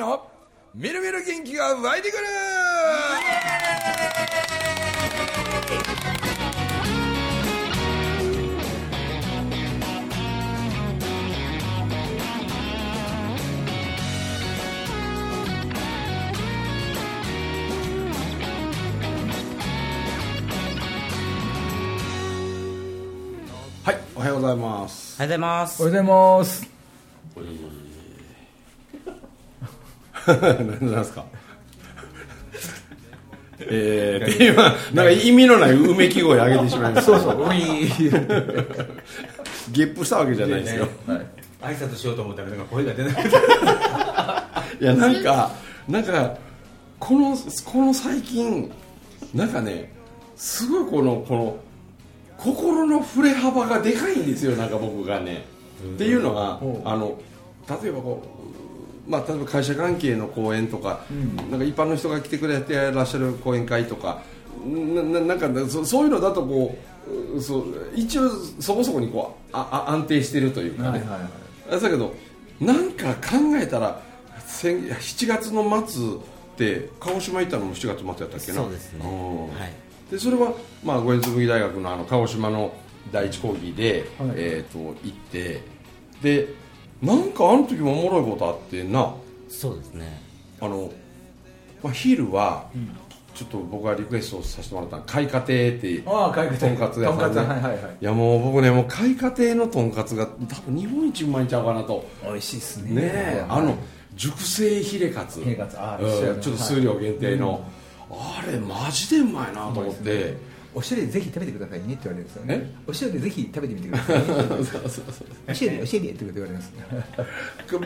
のみるみる元気が湧いてくる。はいおはようございます。おはようございます。おはようございます何なんですか？えー、って今なんか意味のないうめき声上げてしまいました。そうそうウィー。ゲップしたわけじゃないですよ、はい挨拶しようと思ったらなんか声が出なくていやなんかなんかこのこの最近なんかねすごいこのこの心の振れ幅がでかいんですよなんか僕がね。っていうのがあの例えばこうまあ例えば会社関係の講演とか、なんか一般の人が来てくれてらっしゃる講演会とかなななんかそそういうのだとこうそう一応そこそこにこうああ安定してるというかね、はいはいはい。だけどなんか考えたら先7月の末って鹿児島行ったのも7月末やったっけな？そうですね。ん。はい。でそれは、まあ、五円紬大学のあの鹿児島の第一講義で、はい。えー、と行ってでなんかあの時もおもろいことあってな。そうですね。あの、まあ、昼は、ちょっと僕がリクエストさせてもらったの開花亭ってああ、かいくとんかつ屋さんね。はいはいはい。いやもう僕ねもう開花亭のとんかつが多分日本一うまいんちゃうかなと。美味しいっすね。ねえあの熟成ヒレカツ。ヒレカツ。あうんねちょっと数量限定の、あれマジでうまいなと思って、お塩でぜひ食べてくださいねって言われるんですよね。え？お塩でぜひ食べてみてくださいねお塩でお塩でって言われるんです。ね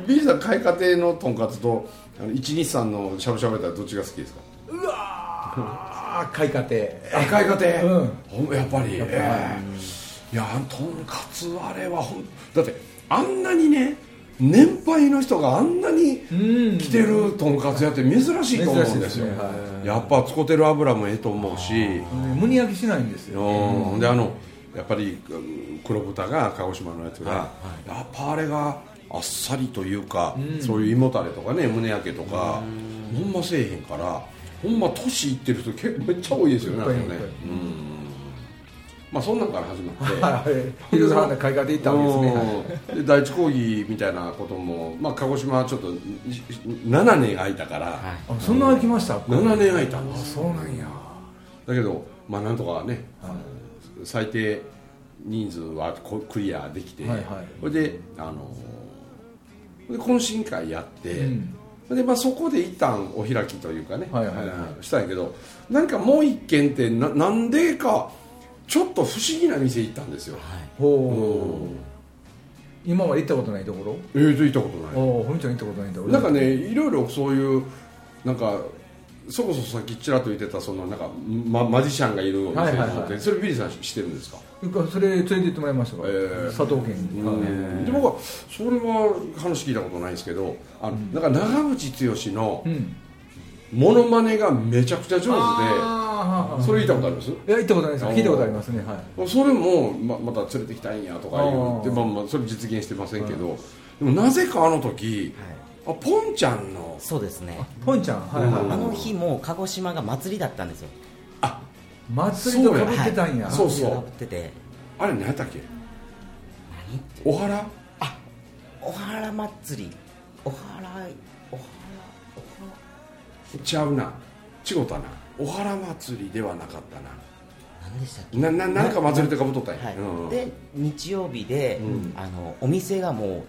ビリーさん開花亭のとんかつとあの123のしゃぶしゃぶやったらどっちが好きですか？うわー開花亭あ開花亭、うん。やっぱり。ええいやとんかつあれはほんだってあんなにね年配の人があんなにうん。来てるとんかつ屋って珍しいと思うんですよ。ね。はやっぱ使ってる油もええと思うし。うん胸焼きしないんですよ。うん。であのやっぱりうん黒豚が鹿児島のやつが、やっぱあれがあっさりというか、そういう胃もたれとかね胸焼けとかほんませえへんからほんま年いってる人結構めっちゃ多いですよねね。うんまあそんなんから始まって はい。ヒルズハンダ開花亭行ったわけですね。第一講義みたいなことも、まあ、鹿児島はちょっと7年空いたから、あそんな空きました？7年空いたんです。そうなんや。だけどまあなんとかね、最低人数はこクリアできて、はいはい。それであので懇親会やって、うん。でまあ、そこで一旦お開きというかね、はいはいはい。あのしたんやけどなんかもう一軒ってななんでかちょっと不思議な店行ったんですよ、ほう今まで行ったことないところ？えーと行ったことない。おおふみちゃん行ったことないんだ。俺なんかねいろいろそういうなんかそこそさっきちらっと言ってたそのなんかママジシャンがいるお店はいはいはい。ってそれビリーさん知ってるんですか？それ連れて行ってもらいましたから、えー。佐藤県に、うん。で僕はそれは話聞いたことないんですけどあの、なんか長渕剛のうん。モノマネがめちゃくちゃ上手あーでそれ言ったことあります？いや行ったことないです。聞いたことありますね。はい。それもままた連れてきたいんやとか言ってまあまあそれ実現してませんけどでもなぜかあの時あポンちゃんのそうですね。ポンちゃん？はいはい、うん。あの日も鹿児島が祭りだったんですよ。祭りとかぶってたんや。そうそう。かぶってて。あれ何やったっけ？おはら？お原祭り。お原お原おちゃうな。違うたなおはら祭りではなかったな。原何でしたっけ？なななんか祭りとかぶっとったんや、はい。うん。で日曜日で、うん。あのお店がもう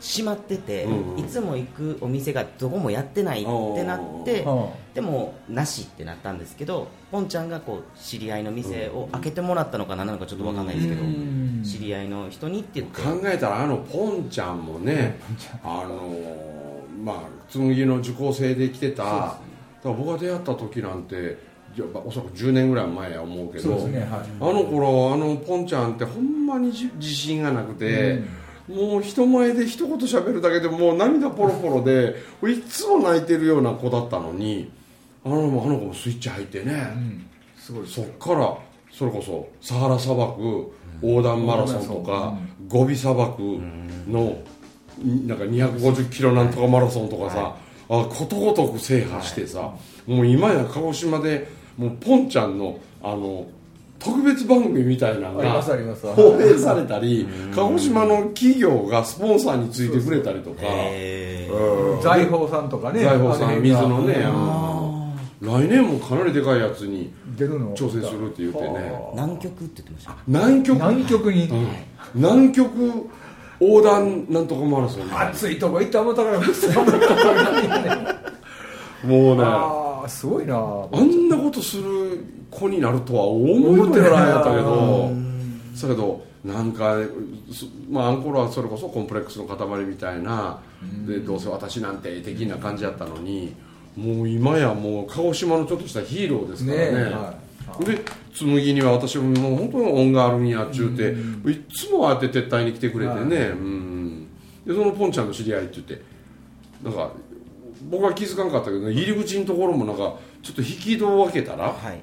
閉まってて、うんいつも行くお店がどこもやってないってなってはでもなしってなったんですけどポンちゃんがこう知り合いの店を開けてもらったのか何なのかちょっと分かんないですけど、うん。知り合いの人にって言って。考えたらあのポンちゃんもねあのーまあ紬の受講生で来てただから僕が出会った時なんておそらく10年ぐらい前や思うけどねはい。あの頃あのポンちゃんってほんまにじ自信がなくて、もう人前で一言喋るだけでもう涙ポロポロでいつも泣いてるような子だったのにあのあの子もスイッチ入ってね、うん。そっからそれこそサハラ砂漠横断マラソンとか、ゴビ砂漠のなんか250キロなんとかマラソンとかさ、あことごとく制覇してさ、もう今や鹿児島でもうポンちゃんのあの特別番組みたいなのが放映されたり鹿児島の企業がスポンサーについてくれたりとか。財宝さんとかね財宝さん水のね来年もかなりでかいやつに出るの？挑戦するって言ってね。は南極って言ってました南極？あ南極に、うん。南極横断なんとかもあるんですよね。暑いとこ行った思ったから寒いとこもうね。ああすごいな。あんなことする子になるとは思いもよらんやったけどだけどなんか、すまあ、あん頃はそれこそコンプレックスの塊みたいなでどうせ私なんて的な感じやったのにもう今やもう鹿児島のちょっとしたヒーローですからね。ねはで紬には私ももう本当に恩があるんやっちゅうて、いつもああやって撤退に来てくれてね、はい。うん。でそのポンちゃんの知り合いって言ってなんか僕は気づかなかったけど、ね、入り口のところもなんかちょっと引き戸を開けたら、はい。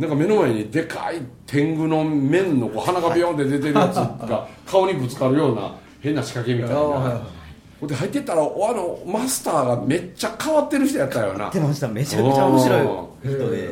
なんか目の前にでかい天狗の面のこう鼻がビヨンって出てるやつが顔にぶつかるような変な仕掛けみたいな、あはいで入ってったらおあのマスターがめっちゃ変わってる人やったよな。言ってました。めちゃくちゃ面白い人で。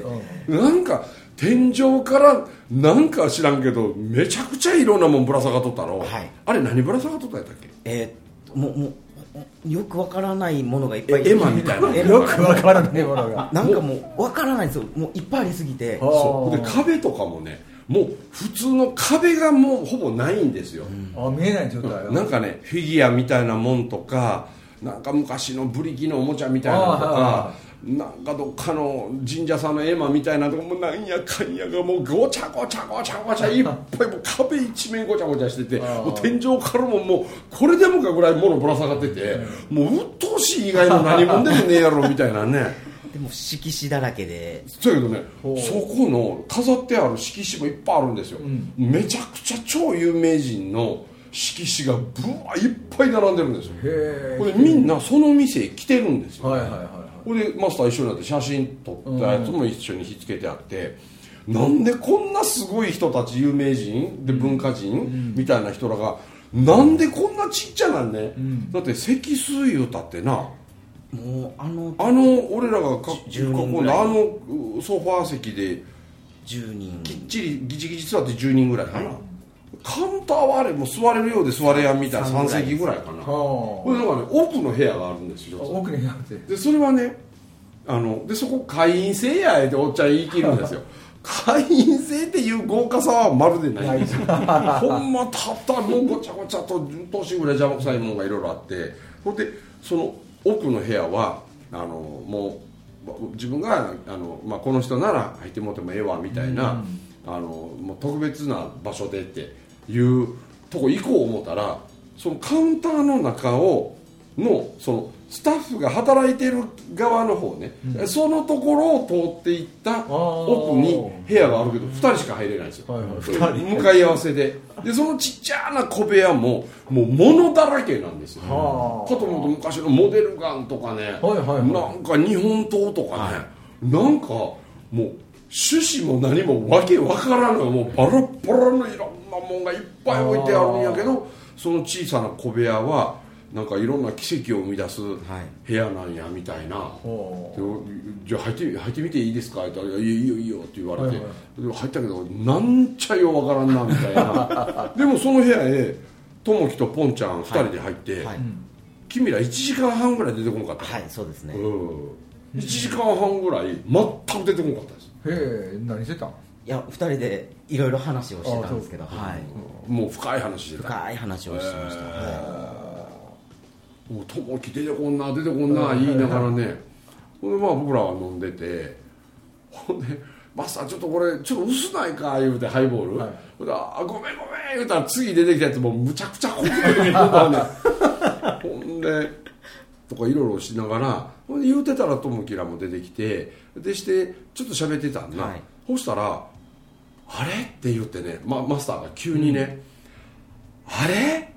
うんなんか天井からなんか知らんけどめちゃくちゃいろんなもんぶら下がっとったろ、はい。あれ何ぶら下がっとったんやったっけ？えーもうもうよくわからないものがいっぱい。えエマみたいな。よくわからないものが。なんかもうわからないんですよ。もういっぱいありすぎて。はそう。で壁とかもねもう普通の壁がもうほぼないんですよ、あ見えない状態なんかねフィギュアみたいなもんとかなんか昔のブリキのおもちゃみたいなのとかはなんかどっかの神社さんの絵馬みたいなとこもなんやかんやがもうごちゃごちゃごちゃごちゃいっぱいもう壁一面ごちゃごちゃしててもう天井からももうこれでもかぐらい物ぶら下がっててもう鬱陶しい以外の何もんでもねえやろみたいなね。でも色紙だらけで。そうやけどねそこの飾ってある色紙もいっぱいあるんですよ、ん。めちゃくちゃ超有名人の色紙がぶわいっぱい並んでるんですよ。へこれみんなその店へ来てるんですよ、はいはいはいはいこれでマスター一緒になって写真撮ったやつも一緒にひっつけてあって、なんでこんなすごい人たち有名人で文化人、みたいな人らがなんでこんなちっちゃなんね、ん。だって積水言うたってな。もうあのあの俺らがか10囲んだあのソファー席で10人きっちりギチギチ座って10人ぐらいかな、カウンターはあれもう座れるようで座れやんみたいな3席ぐらいかな。これんかね奥の部屋があるんですよあ奥にあってでそれはねあのでそこ会員制やっておっちゃん言い切るんですよ。会員制っていう豪華さはまるでない。んですよほんまたったもうごちゃごちゃと10頭身ぐらい邪魔くさいもんがいろいろあって。ほんでその奥の部屋はあのもう自分があの、まあ、この人なら入ってもらってもええわみたいな、あのもう特別な場所でっていうとこ行こう思ったらそのカウンターの中をのそのスタッフが働いてる側の方ね、そのところを通っていった奥に部屋があるけど2人しか入れないんですよ、はいはい。向かい合わせで。でそのちっちゃな小部屋ももう物だらけなんですよ。はあ。かと思うと昔のモデルガンとかね、はいはいはい。なんか日本刀とかね、なんかもう趣旨も何もわけわからんのもうバラッバラのいろんなもんがいっぱい置いてあるんやけどその小さな小部屋はなんかいろんな奇跡を生み出す部屋なんやみたいな、ほでじゃあ入って入ってみていいですか?」って言ったら「いいよいいよいいよ」って言われて、はいはで入ったけどなんちゃよわからんなみたいな。でもその部屋へ友樹とポンちゃん2人で入って、はい、君ら1時間半ぐらい出てこなかった、はい、そうですね、うん、1時間半ぐらい全く出てこなかったです。うへえ何してたん？いや2人でいろいろ話をしてたんですけど、はい、もう深い話してた深い話をしてました、はもう友樹出てこんな出てこんな言いながらね。ほんでまあ僕らは飲んでて。ほんで「マスターちょっとこれちょっと薄ないか」言うてハイボール、はい。ほんであごめんごめん」言うたら次出てきたやつもうむちゃくちゃ濃くてね ほんでほんでとかいろいろしながらほんで言うてたら友樹らも出てきてでしてちょっと喋ってたんだ、はい。そしたら「あれ?」って言ってね、ま、マスターが急にね「あれ？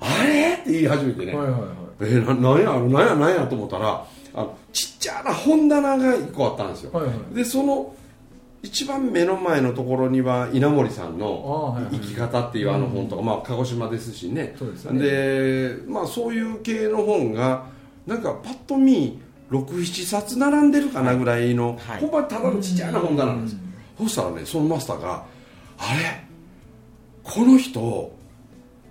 あれ?」って言い始めてね、はいはいはい。えー、ななんやなんやなんやと思ったらあのちっちゃな本棚が1個あったんですよ、はいはい。でその一番目の前のところには稲森さんのあはいはい「生き方」っていうあの本とか、まあ、鹿児島ですしね。でね。でまあ、そういう系の本がなんかパッと見67冊並んでるかなぐらいの、はい。ほんまただのちっちゃいな本棚なんです、そしたらねそのマスターが「あれ？この人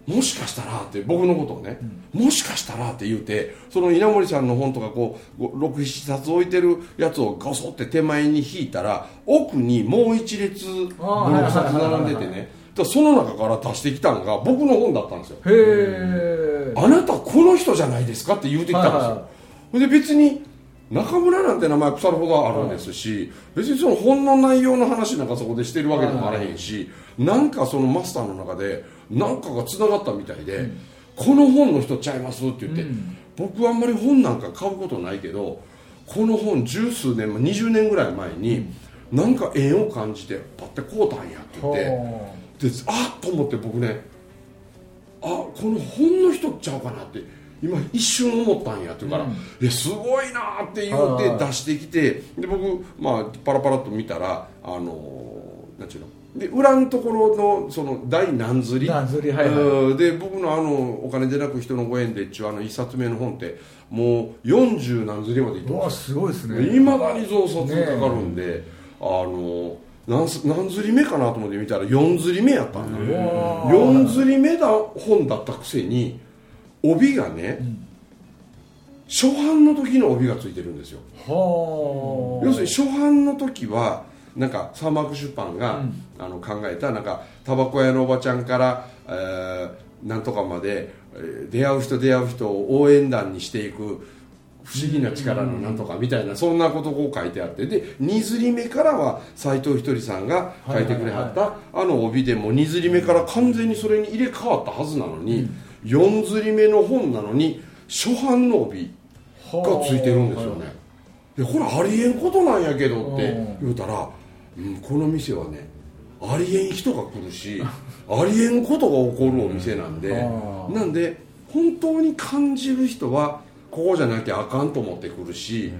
もしかしたら」って僕のことをね「もしかしたら」って言うてその稲森さんの本とかこう67冊置いてるやつをゴソって手前に引いたら奥にもう一列6冊並んでてねその中から出してきたのが僕の本だったんですよ。へえあなたこの人じゃないですかって言うてきたんですよ、はいはほんで別に中村なんて名前腐るほどあるんですし、別にその本の内容の話なんかそこでしてるわけでもあらへんし、なんかそのマスターの中で何かがつながったみたいで、この本の人ちゃいますって言って、僕はあんまり本なんか買うことないけどこの本十数年前20年ぐらい前に、なんか縁を感じてパッて買うたんやって言って。はであっと思って僕ねあこの本の人ちゃうかなって今一瞬思ったんやって言うから「えすごいな」って言うて出してきてで僕、まあ、パラパラっと見たらあのなんちゅうの。で裏のところのその第何釣り？何釣りはいはい。うん。で僕のあのお金でなく人のご縁でっちゅうあの一冊目の本ってもう40何釣りまでいってす。すごいですね。いまだに増刷かかるんで、あの何す何釣り目かなと思って見たら4釣り目やったんだ4釣り目だ本だったくせに帯がね、初版の時の帯がついてるんですよ。はあ。要するに初版の時はなんかサーマーク出版が、あの考えたなんかタバコ屋のおばちゃんから、えーなんとかまで、えー出会う人出会う人を応援団にしていく不思議な力のなんとかみたいな、そんなことを書いてあって。で2釣り目からは斎藤ひとりさんが書いてくれはった、あの帯でも2釣り目から完全にそれに入れ替わったはずなのに、4釣り目の本なのに初版の帯がついてるんですよね、でこれありえんことなんやけどって言うたら、うん、この店はねありえん人が来るし ありえんことが起こるお店なんであーなんで本当に感じる人はここじゃなきゃあかんと思ってくるし、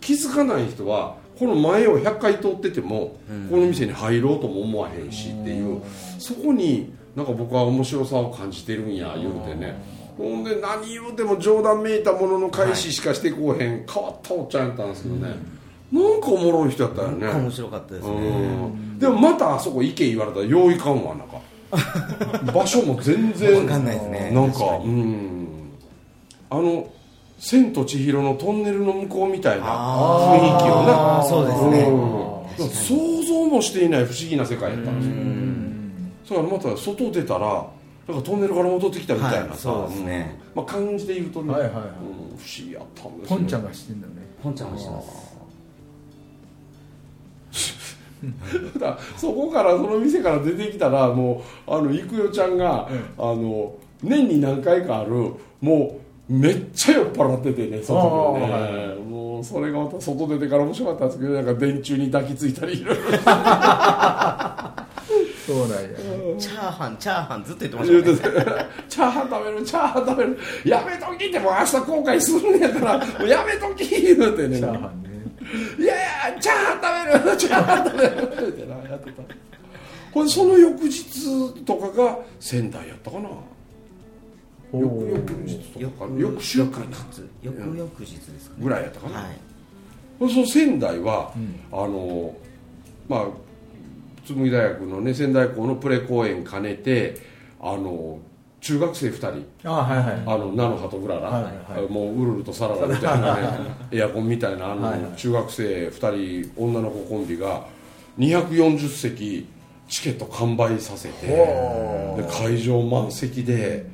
気づかない人はこの前を100回通ってても、この店に入ろうとも思わへんしっていう、そこになんか僕は面白さを感じてるんや言うてね。ほんで何言うても冗談めいたものの返ししかしてこうへん、変わったおっちゃんやったんですけどね、なんかおもろい人やったよね。面白かったですね。うん。でもまたあそこ行け言われたらよういかんわなんか。場所も全然。わかんないですね。なんかうん。あの「千と千尋のトンネルの向こう」みたいなあ雰囲気をそうですね。うん。想像もしていない不思議な世界やったんですよそれからまた外出たらなんかトンネルから戻ってきたみたいなさ、はいそうですね。うん。まあ、感じで言うとね、はいはいはい。うん不思議やったんですよ。ポンちゃんが知ってんだよね。ポンちゃんもしてます。だそこからその店から出てきたらもうあの郁代ちゃんが、あの年に何回かあるもうめっちゃ酔っ払っててねその時はね、あもうそれがまた外出てから面白かったんですけどなんか電柱に抱きついたりいろいろそうなんやチャーハンチャーハンずっと言ってましたね。チャーハン食べるチャーハン食べる。やめときってもう明日後悔するんやから。もうやめとき言うてね。チャーハンね。いやいやチャーハン食べる。チャーハン食べるってなやってた。ほんでその翌日とかが仙台やったかな。翌々日とか翌週かな翌々日ですかね。ぐらいやったかな、はい。その仙台は、あのまあ紬大学のね仙台校のプレ公演兼ねてあの中学生2人。あはいはい。あの菜の葉とうらら、はいはい。もうウルルとサララみたいなね エアコンみたいなあの、はいはい。中学生2人女の子コンビが240席チケット完売させてほで会場満席で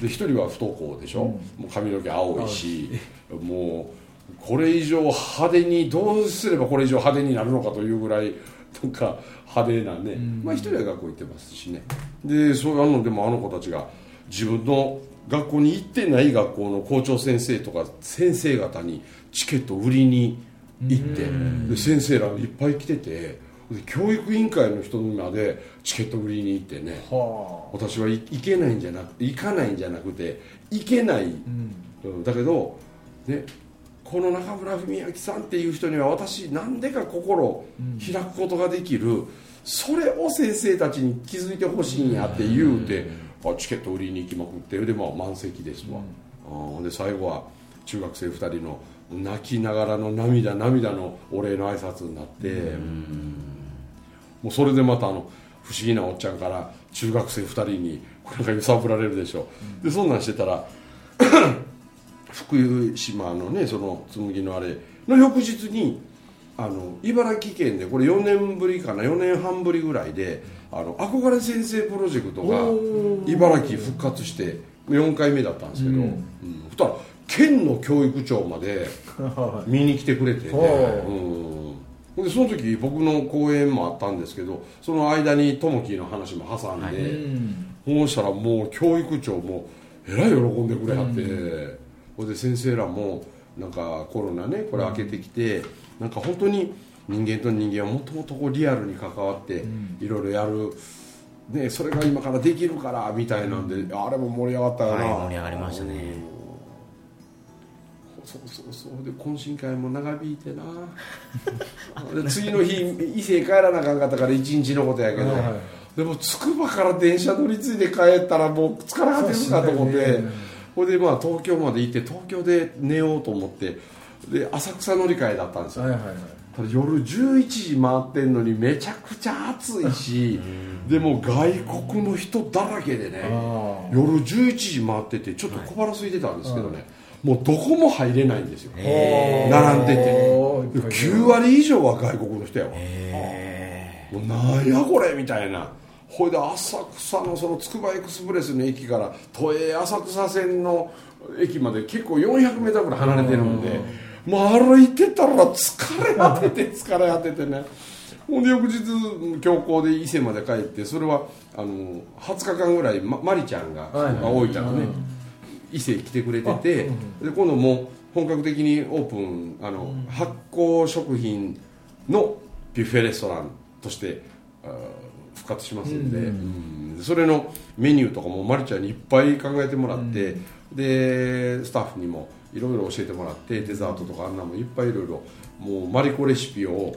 で1人は不登校でしょ、もう髪の毛青いしもうこれ以上派手にどうすればこれ以上派手になるのかというぐらいとか派手なね、まあ一人は学校行ってますしね。でそういうのでもあの子たちが自分の学校に行ってない学校の校長先生とか先生方にチケット売りに行ってで先生らがいっぱい来ててで教育委員会の人にまでチケット売りに行ってねは私はい行けないんじゃなく行かないんじゃなくて行けない、うん。だけど、ね、この中村文明さんっていう人には私なんでか心を開くことができる、それを先生たちに気づいてほしいんやって言うて、あチケット売りに行きまくってで、まあ、満席ですわ、あーで最後は中学生2人の泣きながらの涙涙のお礼の挨拶になって。もうそれでまたあの不思議なおっちゃんから中学生2人になんか揺さぶられるでしょ、でそんなんしてたら福島のねその紬のあれの翌日にあの茨城県でこれ4年ぶりかな4年半ぶりぐらいであの憧れ先生プロジェクトが茨城復活して4回目だったんですけど、うん。うん。そしたら県の教育長まで見に来てくれてて、ほうん、でその時僕の講演もあったんですけどその間にともきの話も挟んで、はい。うん。そうしたらもう教育長もえらい喜んでくれはって、ほ、んで先生らもなんかコロナねこれ開けてきて、なんか本当に人間と人間はもともとこうリアルに関わっていろいろやる、ね、それが今からできるからみたいなんで、あれも盛り上がったよな、はい盛り上がりましたね。うんそうそうそう。で懇親会も長引いてな。で次の日伊勢帰らなあかんかったから一日のことやけど、はいはいでもつくばから電車乗り継いで帰ったらもう疲れ果てるかと思ってそうでまあ東京まで行って東京で寝ようと思ってで浅草乗り換えだったんですよ。はいはいはい。ただ夜11時回ってんのにめちゃくちゃ暑いしでも外国の人だらけでね夜11時回っててちょっと小腹空いてたんですけどね、もうどこも入れないんですよ。へ並んでて。おー9割以上は外国の人やわ。へもうなんやこれみたいなほいで浅草のそのつくばエクスプレスの駅から都営浅草線の駅まで結構 400m ぐらい離れてるんでもう歩いてたら疲れ果てて疲れ果ててね。ほんで翌日強行で伊勢まで帰ってそれはあの20日間ぐらいままりちゃんが大分のね伊勢来てくれててで今度もう本格的にオープンあの発酵食品のビュッフェレストランとして復活しますんで、うん。それのメニューとかもまりちゃんにいっぱい考えてもらって、でスタッフにもいろいろ教えてもらってデザートとかあんなもいっぱいいろいろもうマリコレシピを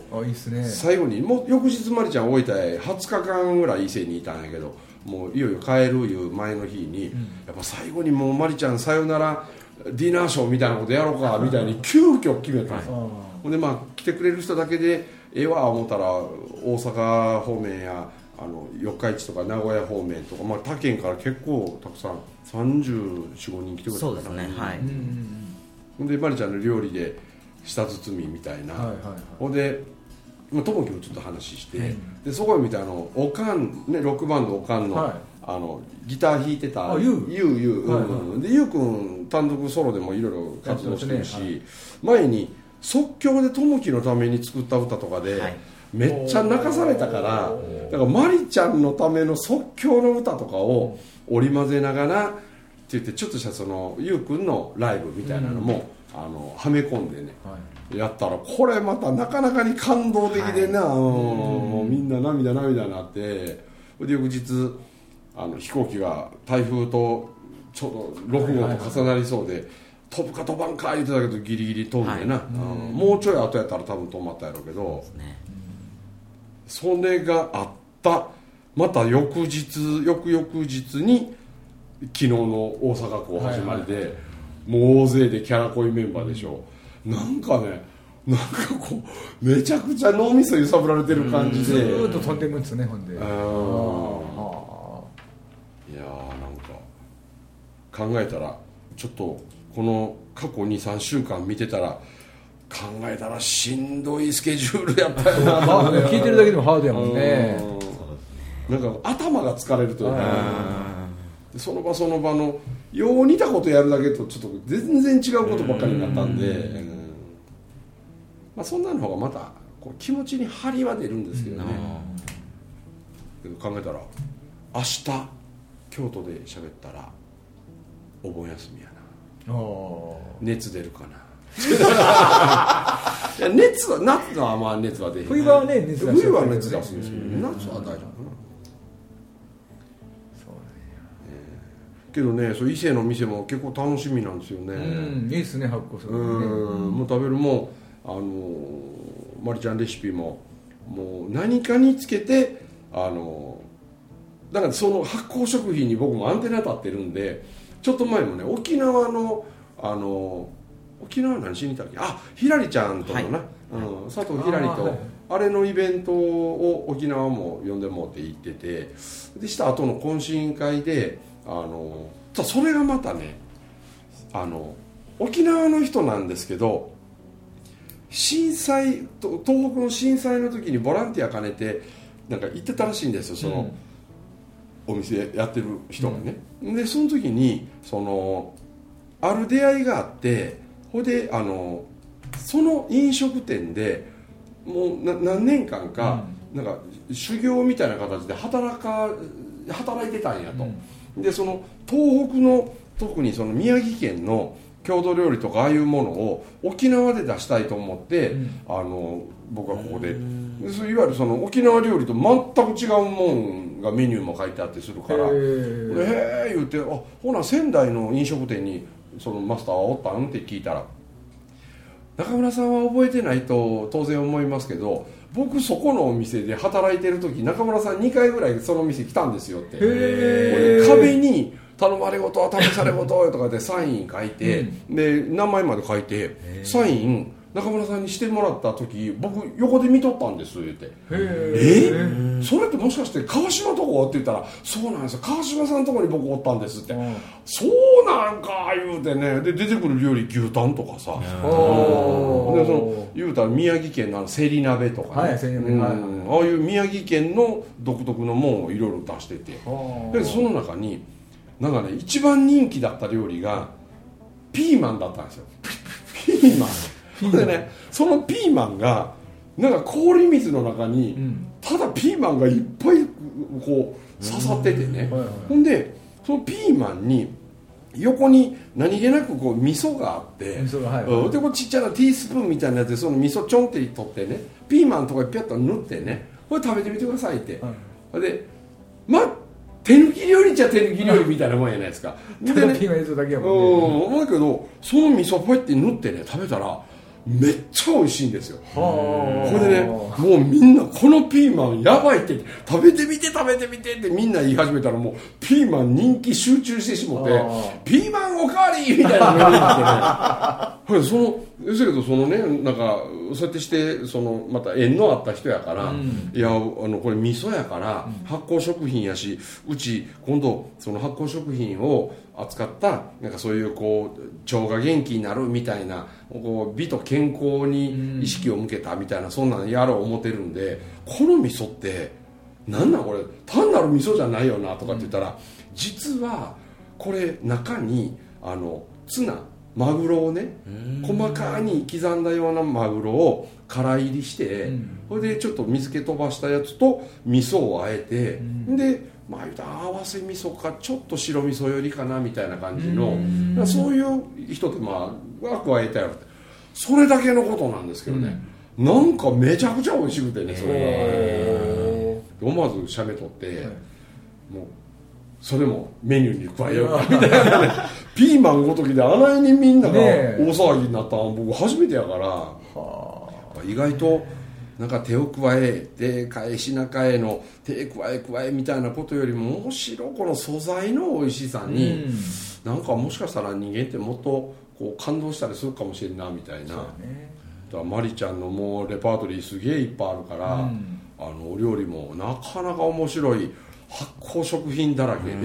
最後にもう翌日まりちゃん置いたへ20日間ぐらい伊勢にいたんやけどもういよいよ帰るいう前の日に、やっぱ最後にもうまりちゃんさよならディナーショーみたいなことやろうかみたいに急遽決めたんほんでまあ来てくれる人だけでええわ思ったら大阪方面やあの四日市とか名古屋方面とか、まあ、他県から結構たくさん345人来てくれたかなそうですねはい。うんうんほん。でまりちゃんの料理で舌包みみたいな、はいはいはい。ほんでまあともきもちょっと話して、でそこを見てあのおかんねロックバンドおかんの,、はい。あのギター弾いてたあゆう。ゆうゆう、はいはい。うんでゆうくん単独ソロでもいろいろ活動してるし、やってますね。前に即興でともきのために作った歌とかで、はいめっちゃ泣かされたからだからまりちゃんのための即興の歌とかを織り交ぜながらって言ってちょっとしたそのゆうくんのライブみたいなのも、あのはめ込んでねはい。やったらこれまたなかなかに感動的でな、うん。もうみんな涙涙になって。で翌日あの飛行機が台風とちょうど6号と重なりそうで、飛ぶか飛ばんか言ってたけどギリギリ飛んでな、うん。もうちょい後やったら多分止まったやろうけど。ねそれがあった。また翌日翌々日に昨日の大阪港始まりで、もう大勢でキャラ濃いメンバーでしょ、なんかねなんかこうめちゃくちゃ脳みそ揺さぶられてる感じずで、ーっと飛んでいくんですねほんで。うんあー。いやーなんか考えたらちょっとこの過去23週間見てたら考えたらしんどいスケジュールやったよな聞いてるだけでもハードやもんね。うん。なんか頭が疲れるというか。でその場その場のよう似たことやるだけとちょっと全然違うことばっかりになったんで、うん。まあ、そんなの方がまたこう気持ちに張りは出るんですけどね、けど考えたら明日京都で喋ったらお盆休みやな。熱出るかないや熱は夏はまあ熱は出へん。冬場はね熱出す冬は熱出すんですけど夏は大丈夫かな。けどねそう伊勢の店も結構楽しみなんですよね。うんいいっすね発酵するうん。もう食べるもん。あのまりちゃんレシピも。もう何かにつけてあのだからその発酵食品に僕もアンテナ立ってるんでちょっと前もね沖縄のあの沖縄何しに行ったっけ？あひらりちゃんとのな、うん、佐藤ひらりとあれのイベントを沖縄も呼んでもって行っててでした後の懇親会であのさそれがまたねあの沖縄の人なんですけど震災と東北の震災の時にボランティア兼ねてなんか行ってたらしいんですよその、お店やってる人がね、でその時にそのある出会いがあってほいであのその飲食店でもうな何年間か、なんか修行みたいな形で働か働いてたんやと、でその東北の特にその宮城県の郷土料理とかああいうものを沖縄で出したいと思って、あの僕はここで。でそういわゆるその沖縄料理と全く違うもんがメニューも書いてあってするから。へえ言ってあほな仙台の飲食店にそのマスターはおったん？って聞いたら中村さんは覚えてないと当然思いますけど僕そこのお店で働いてる時中村さん2回ぐらいその店来たんですよって。壁に「頼まれごとは試されごと」とかでサイン書いて、で名前まで書いてサイン中村さんにしてもらった時僕横で見とったんです言って。え？それってもしかして川島とこって言ったらそうなんですよ。川島さんのとこに僕おったんですって、うん。そうなんか言うてね。で出てくる料理牛タンとかさ、おー。でその言うたら宮城県のあのせり鍋とかね、はいせり鍋。うん。はいああいう宮城県の独特のもんをいろいろ出してて。でその中になんかね一番人気だった料理がピーマンだったんですよ。ピーマンでねそのピーマンがなんか氷水の中に、ん。ただピーマンがいっぱいこう刺さっててね、はいはい。ほんでそのピーマンに横に何気なくこう味噌があって味噌がはいうん。でこうちっちゃなティースプーンみたいなやつでその味噌ちょんって取ってねピーマンとかにピャッと塗ってねこれ食べてみてくださいって、はい。でまあ手抜き料理っちゃ手抜き料理みたいなもんやないですか。でねピーマンだけやうもんね。ん。思うけどその味噌こうやって塗ってね食べたらめっちゃ美味しいんですよ。はこれでねもうみんなこのピーマンやばいって食べてみて食べてみてってみんな言い始めたらもうピーマン人気集中してしもてピーマンおかわりみたいなノリになってね。はいそのですけどそのねなんかそうやってしてそのまた縁のあった人やから、いやあのこれ味噌やから発酵食品やしうち今度その発酵食品を扱ったなんかそういうこう腸が元気になるみたいなこう美と健康に意識を向けたみたいなそんなんやろう思ってるんでこの味噌ってなんなんこれ単なる味噌じゃないよなとかって言ったら、実はこれ中にあのツナマグロをね細かに刻んだようなマグロを空入りして、うん。それでちょっと水気飛ばしたやつと味噌をあえて、でまあ言うたら合わせ味噌かちょっと白味噌よりかなみたいな感じの、そういう人ってまあは加えたよってそれだけのことなんですけどね、なんかめちゃくちゃ美味しくてねそれが、思わず写メ撮って、もうそれもメニューに加えようかみたいなね。ピーマンごときであらにみんなが大騒ぎになったの僕初めてやから。意外となんか手を加えて返し中への手加え加えみたいなことよりもむしろこの素材の美味しさに、なんかもしかしたら人間ってもっとこう感動したりするかもしれんなみたいな、だからマリちゃんのもうレパートリーすげえいっぱいあるから、うん。あのお料理もなかなか面白い発酵食品だらけで、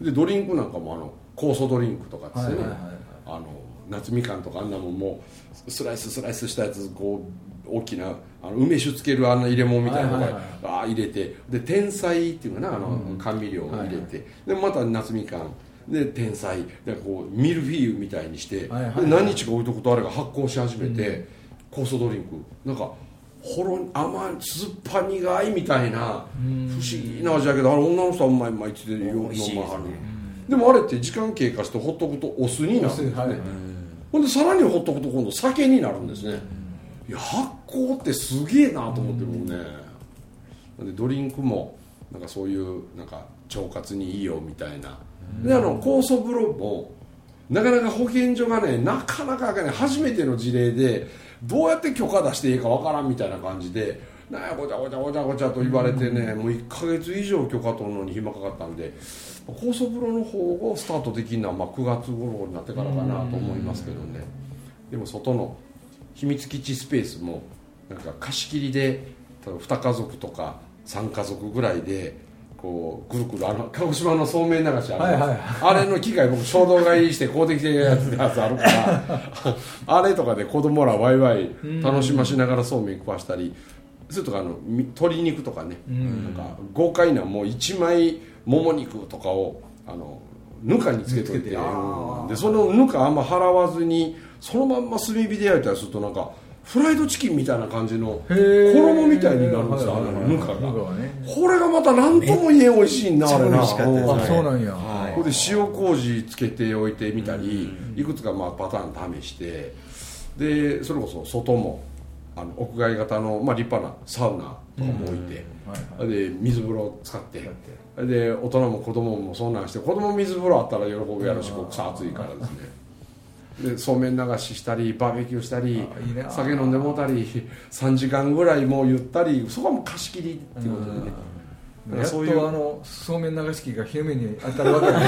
でドリンクなんかもあの酵素ドリンクとかですね、はいはいはいはい。あの夏みかんとかあんなもんもうスライススライスしたやつこう大きなあの梅酒つけるあんな入れ物みたいなのが、入れてで天才っていうかなあの、甘味料を入れて、でまた夏みかん。で天才。でこうミルフィーユみたいにして、はいはいはい。で何日か置いとくとあれが発酵し始めて、酵素ドリンク。なんかほろ甘い酸っぱ苦いみたいな不思議な味だけどあれ女の人はうまいうまいって言って飲まはるでもあれって時間経過してほっとくとお酢になるんですね、ほんでさらにほっとくと今度酒になるんですね、いや発酵ってすげえなと思って僕ね、なんでドリンクもなんかそういうなんか腸活にいいよみたいな、であの酵素風呂もなかなか保健所がねなかなかね初めての事例でどうやって許可出していいかわからんみたいな感じでなんやごちゃごちゃごちゃごちゃと言われてね、もう1か月以上許可取るのに暇かかったんで高層風呂の方をスタートできるのはまあ9月頃になってからかなと思いますけどね。でも外の秘密基地スペースもなんか貸し切りで例えば2家族とか3家族ぐらいでこうぐるぐるあの鹿児島のそうめん流しある、はいはいはい。あれの機械僕衝動買いして買うてきてるやつあるから あれとかで子供らワイワイ楽しましながらそうめん食わしたりそれとかあのみ鶏肉とかね、なんか豪快なもう1枚もも肉とかをあのぬかにつけといて。でそのぬかあんま払わずにそのまんま炭火で焼いたりするとなんかフライドチキンみたいな感じの衣みたいになるんですよあのぬかが。これがまた何とも言えん美味しいなあれな。そうなんや、ここで塩麹つけておいてみたり、いくつかまあパターン試してでそれこそ外もあの屋外型の、まあ、立派なサウナとかも置いて、はいで水風呂使ってで大人も子供もそんなんして子供水風呂あったら喜ぶやろしこくさ暑いからですね。でそうめん流ししたりバーベキューしたり酒飲んでもうたり3時間ぐらいもうゆったりそこはもう貸し切りっていうことでね。やっかそういうとあのそうめん流し器が昼目に当たるわけやね。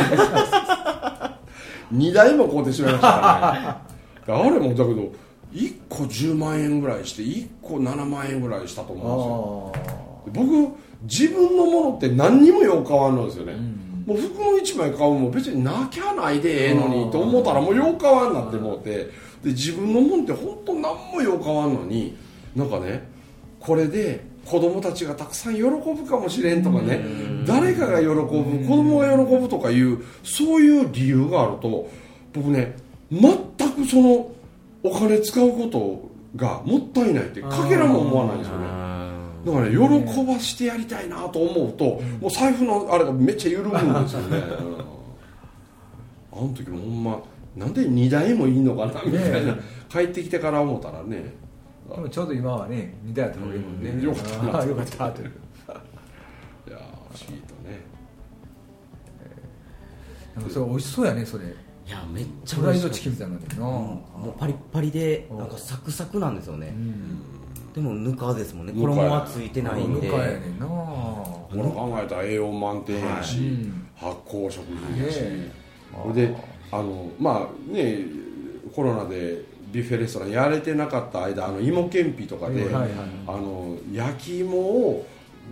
2台も買うてしまいましたからね。あれもだけど1個10万円ぐらいして1個7万円ぐらいしたと思うんですよ。僕自分のものって何にもよう変わんのですよね、もう服の1枚買うも別になきゃないでええのにと思ったらもうよう変わんなって思って。で自分のもんって本当何もよう変わんのになんかねこれで子供たちがたくさん喜ぶかもしれんとかね。誰かが喜ぶ子供が喜ぶとかいうそういう理由があると僕ね全くそのお金使うことがもったいないってかけらも思わないんですよねだからね喜ばしてやりたいなと思うと、もう財布のあれがめっちゃ緩むんですよね、うん。あの時もほんまなんで2台もいいのかなみたいな、ね帰ってきてから思ったらね。でもちょうど今はね似たやった方がいいもんね、うん。よかった よかったと。いういやー不思議とね。なんかそれ美味しそうやねそれ。いやめっちゃフライドチキンみたいになってるな、もうパリッパリでなんかサクサクなんですよねでもぬかですもんね。衣はついてないんで。ぬかやねんな。考えたら栄養満点やし、はい。うん発酵食品やし、ねであのまあねコロナでビュッフェレストランやれてなかった間あの芋けんぴとかで、あの焼き芋を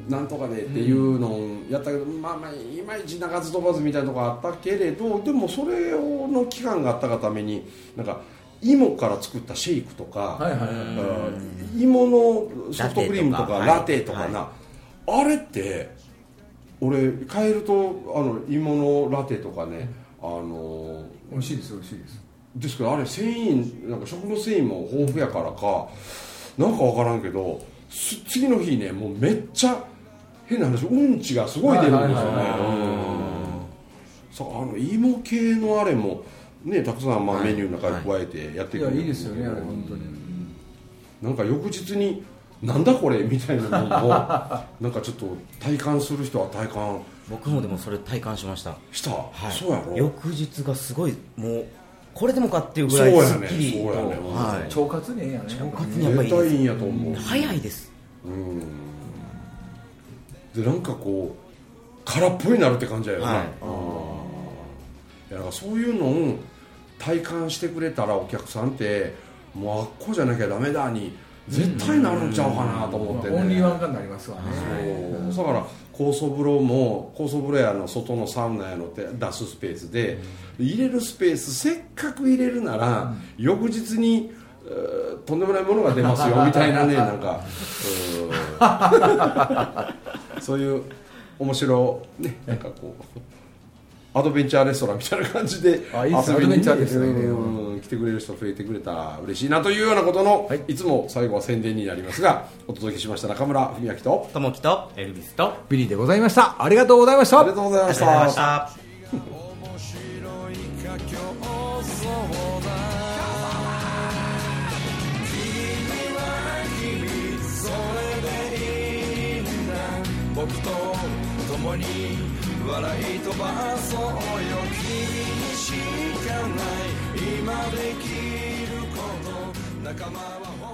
なんとかでっていうのをやったけど、まあまあいまいち鳴かず飛ばずみたいなとこあったけれどでもそれをの期間があったがためになんか芋から作ったシェイクとか、はいはいはいうん芋のソフトクリームとかララテとか。テとかな、あれって俺買えるとあの芋のラテとかねあの美味しいです美味しいです。ですけどあれ繊維なんか食物繊維も豊富やからかなんか分からんけどす次の日ねもうめっちゃ変な話うんちがすごい出るんですよね。はいはいあの芋系のあれもねたくさんまあメニューの中に加えてやってく。れるいやいいですよねあれ本当に。なんか翌日になんだこれみたいなのも なんかちょっと体感する人は体感。僕もでもそれ体感しました。した、はい。そうやろ？翌日がすごいもうこれでもかっていうぐらいそうやねすっきりと、そうやねはい。腸活にええんやね腸活にやっぱりいいんやと思う。早いですうん。でなんかこう空っぽになるって感じやよな、はい。うんいやなんかそういうのを体感してくれたらお客さんってもうあっこじゃなきゃダメだに絶対なるんちゃうかなと思ってね、オンリーワン化になりますわね。そう。だから高層風呂も高層風呂屋の外のサウナやのって出すスペースで、入れるスペースせっかく入れるなら、翌日にとんでもないものが出ますよ みたいなねなんか。そういう面白ねなんかこうアドベンチャーレストランみたいな感じであいいっすね。遊びにアドベンチャーですね。うん。来てくれる人増えてくれた。ら嬉しいなというようなことの、い、つも最後は宣伝になりますがお届けしました中村文明とともきとエルビスとあビリーでございました。ありがとうございました。ありがとうございました笑い飛ばそうよ。君にしかない。今できること。仲間は